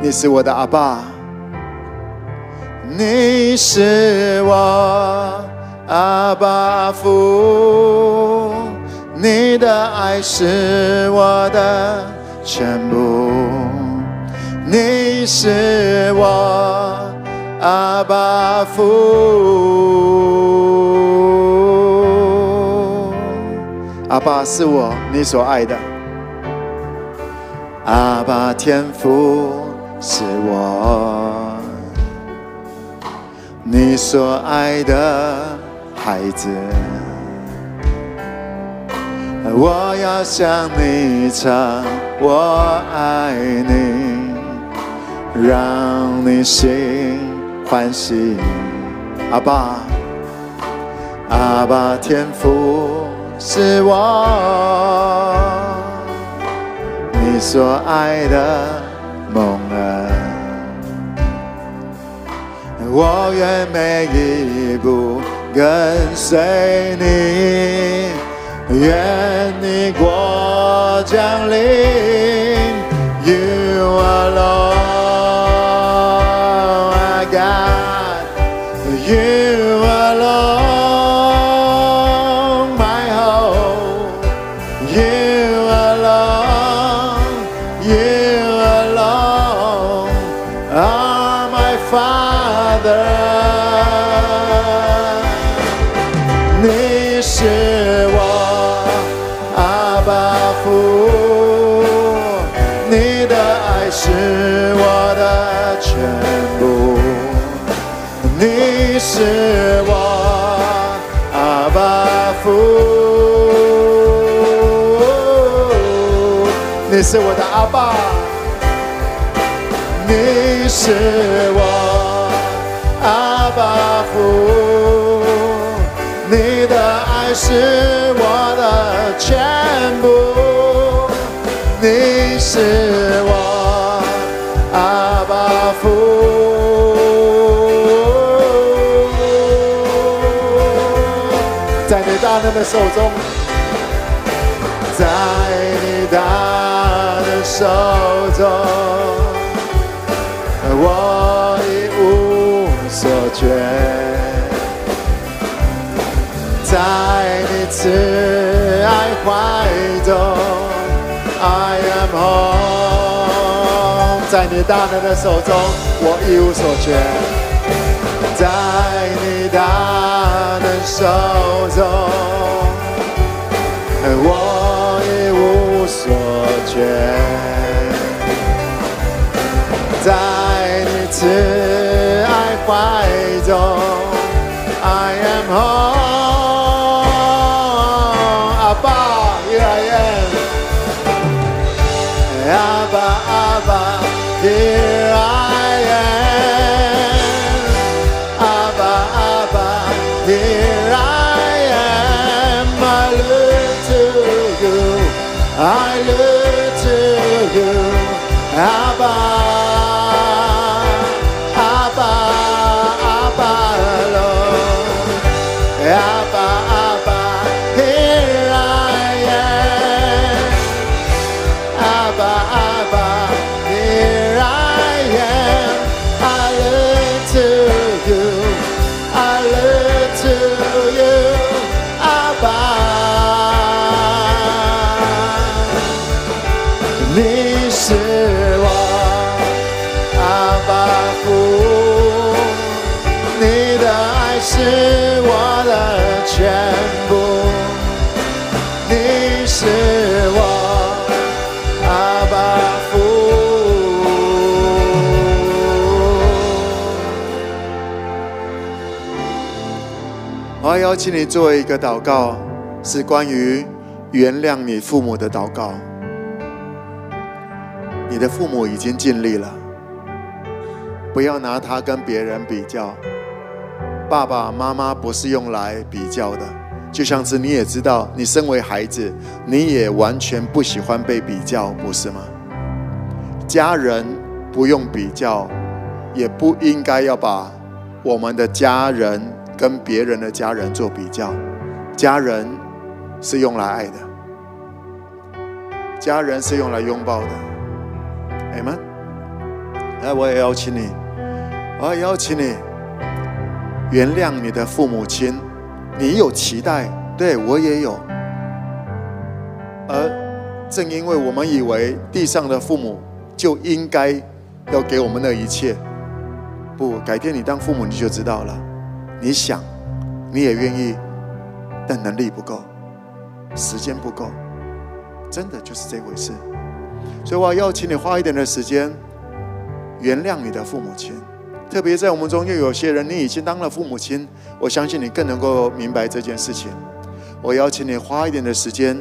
你是我的阿爸，你是我阿爸父，你的爱是我的全部，你是我阿爸父。阿爸是我你所爱的，阿爸天父是我你所爱的孩子，我要向你唱，我爱你，让你心欢喜。阿爸，阿爸天父。是我你所爱的梦儿，我愿每一步跟随你，愿你国降临，You alone。你是我的阿爸，你是我阿爸父，你的爱是我的全部，你是我阿爸父。在你大能的手中，手中，我一无所缺。在你慈爱怀中，I am home。在你大能的手中，我一无所缺。在你大能手中，我一无所缺。在你慈爱怀中，I am home。阿爸，Here I am。阿爸，阿爸，Here 邀请你做一个祷告，是关于原谅你父母的祷告。你的父母已经尽力了，不要拿他跟别人比较。爸爸妈妈不是用来比较的，就像是你也知道，你身为孩子，你也完全不喜欢被比较，不是吗？家人不用比较，也不应该要把我们的家人跟别人的家人做比较。家人是用来爱的，家人是用来拥抱的。阿们，来，我也邀请你，我要邀请你原谅你的父母亲。你有期待，对，我也有。而正因为我们以为地上的父母就应该要给我们的一切，不，改天你当父母你就知道了。你想，你也愿意，但能力不够，时间不够，真的就是这回事。所以我要邀请你花一点的时间原谅你的父母亲，特别在我们中又有些人，你已经当了父母亲，我相信你更能够明白这件事情。我邀请你花一点的时间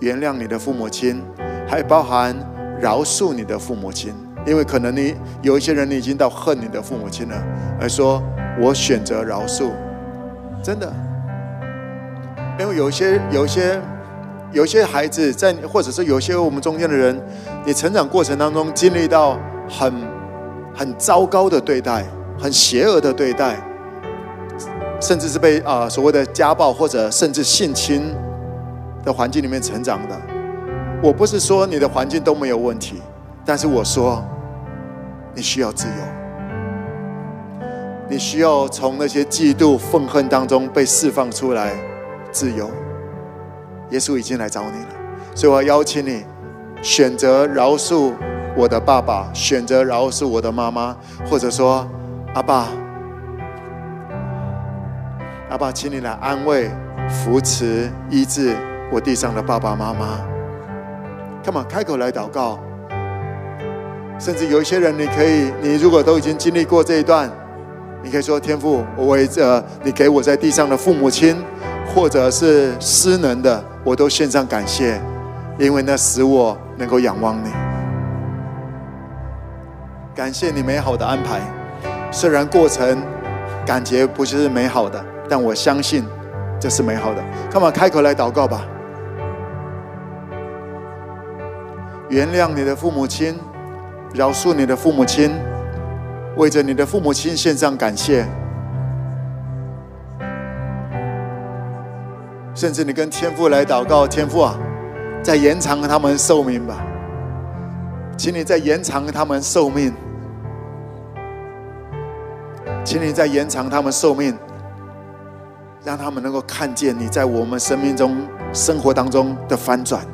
原谅你的父母亲，还包含饶恕你的父母亲，因为可能你有一些人，你已经到恨你的父母亲了，而说我选择饶恕，真的，因为有些有些。有些孩子在，或者是有些我们中间的人，你成长过程当中经历到很很糟糕的对待，很邪恶的对待，甚至是被啊、所谓的家暴或者甚至性侵的环境里面成长的。我不是说你的环境都没有问题，但是我说你需要自由，你需要从那些嫉妒、愤恨当中被释放出来，自由。耶稣已经来找你了，所以我要邀请你选择饶恕我的爸爸，选择饶恕我的妈妈，或者说阿爸，阿爸，请你来安慰、扶持、医治我地上的爸爸妈妈。Come on，开口来祷告。甚至有一些人，你可以，你如果都已经经历过这一段，你可以说：天父，我为着你给我在地上的父母亲，或者是失能的。我都献上感谢，因为那使我能够仰望你。感谢你美好的安排。虽然过程感觉不是美好的，但我相信这是美好的。干嘛开口来祷告吧？原谅你的父母亲，饶恕你的父母亲，为着你的父母亲献上感谢。甚至你跟天父来祷告，天父啊，再延长他们寿命吧，请你再延长他们寿命，请你再延长他们寿命，让他们能够看见你在我们生命中、生活当中的翻转，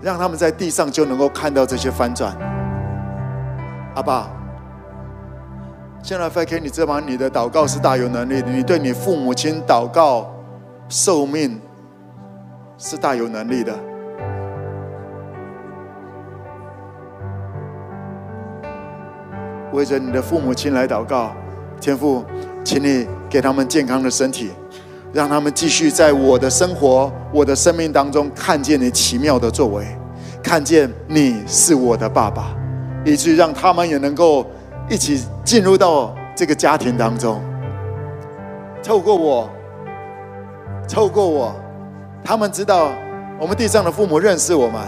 让他们在地上就能够看到这些翻转。阿爸，现在发给你这把你的祷告是大有能力的，你对你父母亲祷告。寿命是大有能力的，为着你的父母亲来祷告，天父，请你给他们健康的身体，让他们继续在我的生活、我的生命当中看见你奇妙的作为，看见你是我的爸爸，以至于让他们也能够一起进入到这个家庭当中，透过我。透过我，他们知道我们地上的父母认识我们，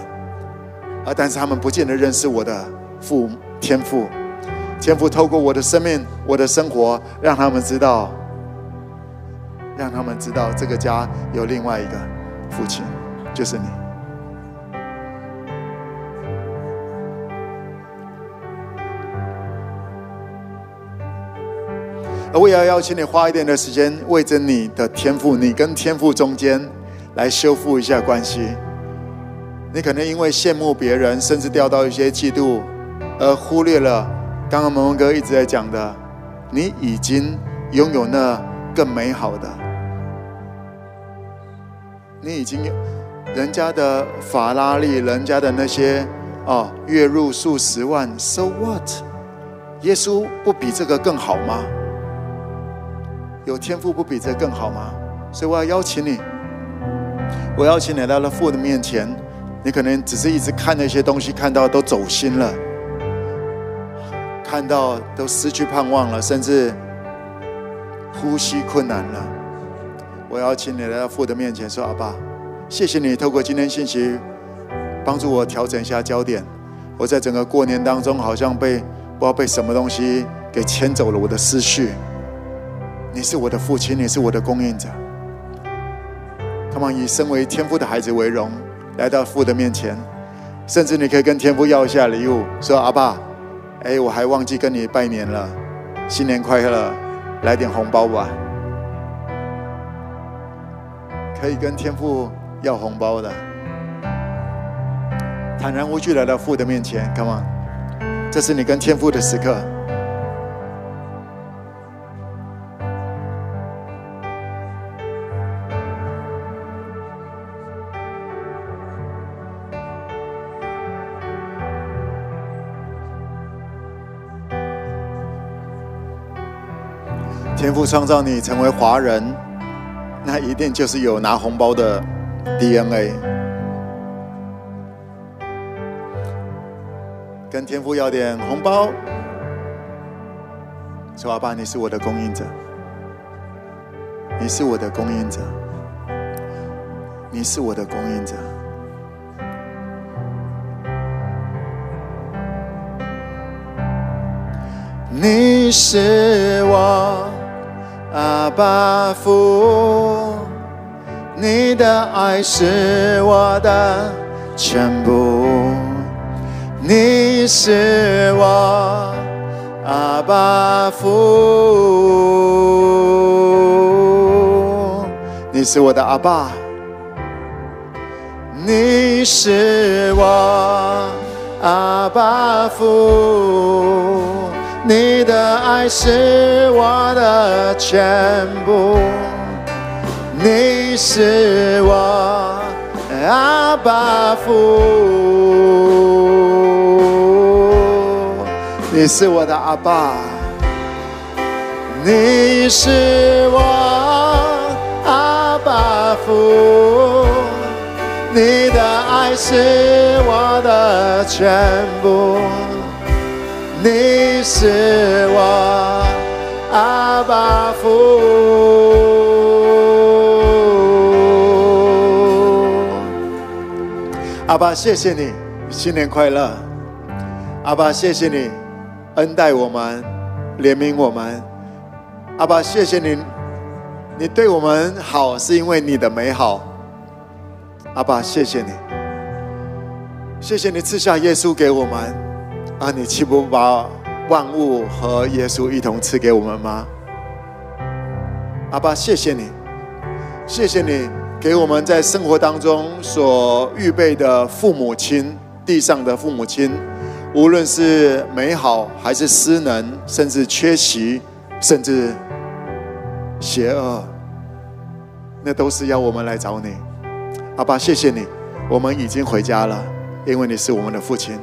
啊，但是他们不见得认识我的父天父。天父透过我的生命、我的生活，让他们知道，让他们知道这个家有另外一个父亲，就是你。而我也要邀请你花一点的时间，为着你的天赋，你跟天赋中间来修复一下关系。你可能因为羡慕别人，甚至掉到一些嫉妒，而忽略了刚刚蒙蒙哥一直在讲的，你已经拥有那更美好的。你已经有人家的法拉利，人家的那些哦，月入数十万，So what？耶稣不比这个更好吗？有天赋不比这更好吗？所以我要邀请你，我邀请你来到父的面前。你可能只是一直看那些东西，看到都走心了，看到都失去盼望了，甚至呼吸困难了。我邀请你来到父的面前，说：“阿爸，谢谢你透过今天信息，帮助我调整一下焦点。我在整个过年当中，好像被不知道被什么东西给牵走了我的思绪。”你是我的父亲，你是我的供应者。Come on，以身为天父的孩子为荣，来到父的面前，甚至你可以跟天父要一下礼物，说：“阿爸，哎，我还忘记跟你拜年了，新年快乐，来点红包吧。”可以跟天父要红包的，坦然无惧来到父的面前。Come on，这是你跟天父的时刻。天父创造你成为华人，那一定就是有拿红包的 DNA。跟天父要点红包，说：“阿爸，你是我的供应者，你是我的供应者，你是我的供应者。”你是我。阿爸父，你的爱是我的全部。你是我阿爸父，你是我的阿爸，你是我阿爸父。你的爱是我的全部，你是我阿爸父，你是我的阿爸，你是我阿爸父，你的爱是我的全部。你是我阿爸父。阿爸，谢谢你，新年快乐！阿爸，谢谢你恩待我们，怜悯我们。阿爸，谢谢你，你对我们好是因为你的美好。阿爸，谢谢你，谢谢你赐下耶稣给我们。啊，你岂不把万物和耶稣一同赐给我们吗？阿爸，谢谢你，谢谢你给我们在生活当中所预备的父母亲，地上的父母亲，无论是美好还是失能，甚至缺席，甚至邪恶，那都是要我们来找你。阿爸，谢谢你，我们已经回家了，因为你是我们的父亲。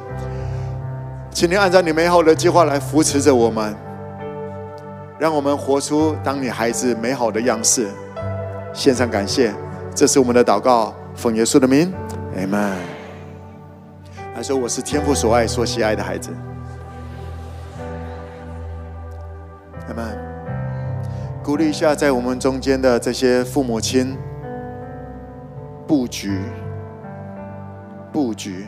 请你按照你美好的计划来扶持着我们，让我们活出当你孩子美好的样式。献上感谢，这是我们的祷告，奉耶稣的名，阿门。来说，我是天父所爱、所喜爱的孩子，阿门。鼓励一下，在我们中间的这些父母亲。布局，布局。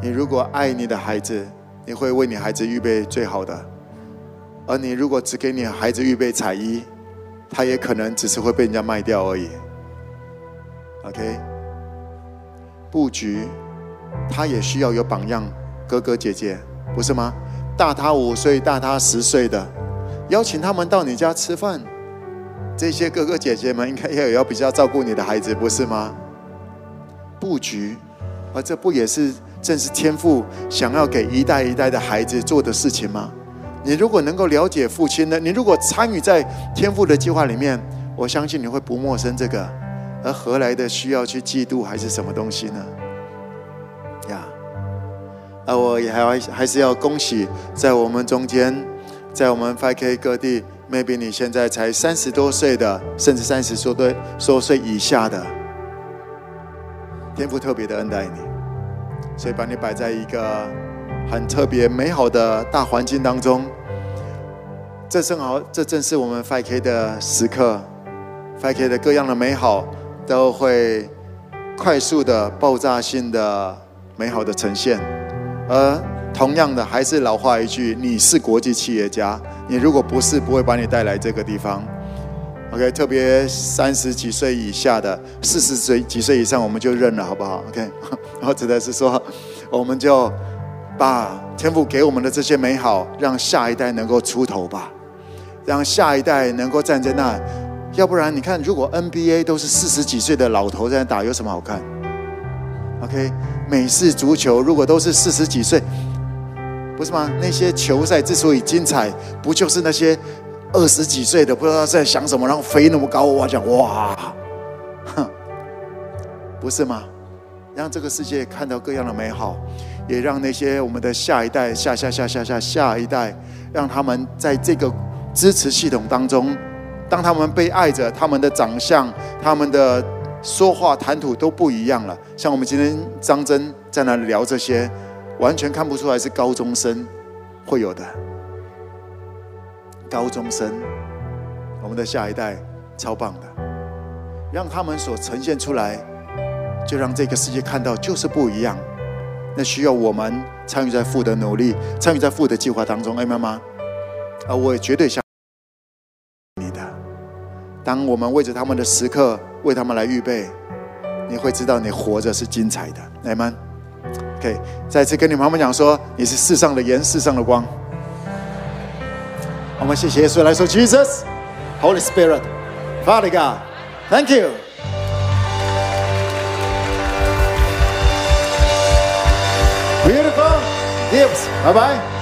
你如果爱你的孩子，你会为你孩子预备最好的；而你如果只给你孩子预备彩衣，他也可能只是会被人家卖掉而已。OK，布局，他也需要有榜样，哥哥姐姐，不是吗？大他五岁、大他十岁的，邀请他们到你家吃饭。这些哥哥姐姐们应该也要比较照顾你的孩子，不是吗？布局，而这不也是正是天父想要给一代一代的孩子做的事情吗？你如果能够了解父亲呢？你如果参与在天父的计划里面，我相信你会不陌生这个，而何来的需要去嫉妒还是什么东西呢？呀，而我也还要还是要恭喜在我们中间，在我们 5K 各地，maybe 你现在才三十多岁的，甚至三十多岁多岁以下的。天父特别的恩待你，所以把你摆在一个很特别美好的大环境当中。这正好，这正是我们 5K 的时刻，5K 的各样的美好都会快速的、爆炸性的美好的呈现。而同样的，还是老话一句：你是国际企业家，你如果不是，不会把你带来这个地方。OK，特别三十几岁以下的，四十岁几岁以上我们就认了，好不好？OK，然后指的是说，我们就把天父给我们的这些美好，让下一代能够出头吧，让下一代能够站在那。要不然，你看，如果 NBA 都是四十几岁的老头在那打，有什么好看？OK，美式足球如果都是四十几岁，不是吗？那些球赛之所以精彩，不就是那些？二十几岁的不知道在想什么，然后飞那么高，我讲哇，哼，不是吗？让这个世界看到各样的美好，也让那些我们的下一代、下下下下下下一代，让他们在这个支持系统当中，当他们被爱着，他们的长相、他们的说话谈吐都不一样了。像我们今天张真在那里聊这些，完全看不出来是高中生会有的。高中生，我们的下一代超棒的，让他们所呈现出来，就让这个世界看到就是不一样。那需要我们参与在父的努力，参与在父的计划当中。哎，妈妈，啊，我也绝对相信你的。当我们为着他们的时刻，为他们来预备，你会知道你活着是精彩的。哎们，OK，再次跟你妈妈讲说，你是世上的盐，世上的光。我们谢谢耶稣来说，Jesus, Holy Spirit, Father God, Thank you. Beautiful gifts. Bye bye.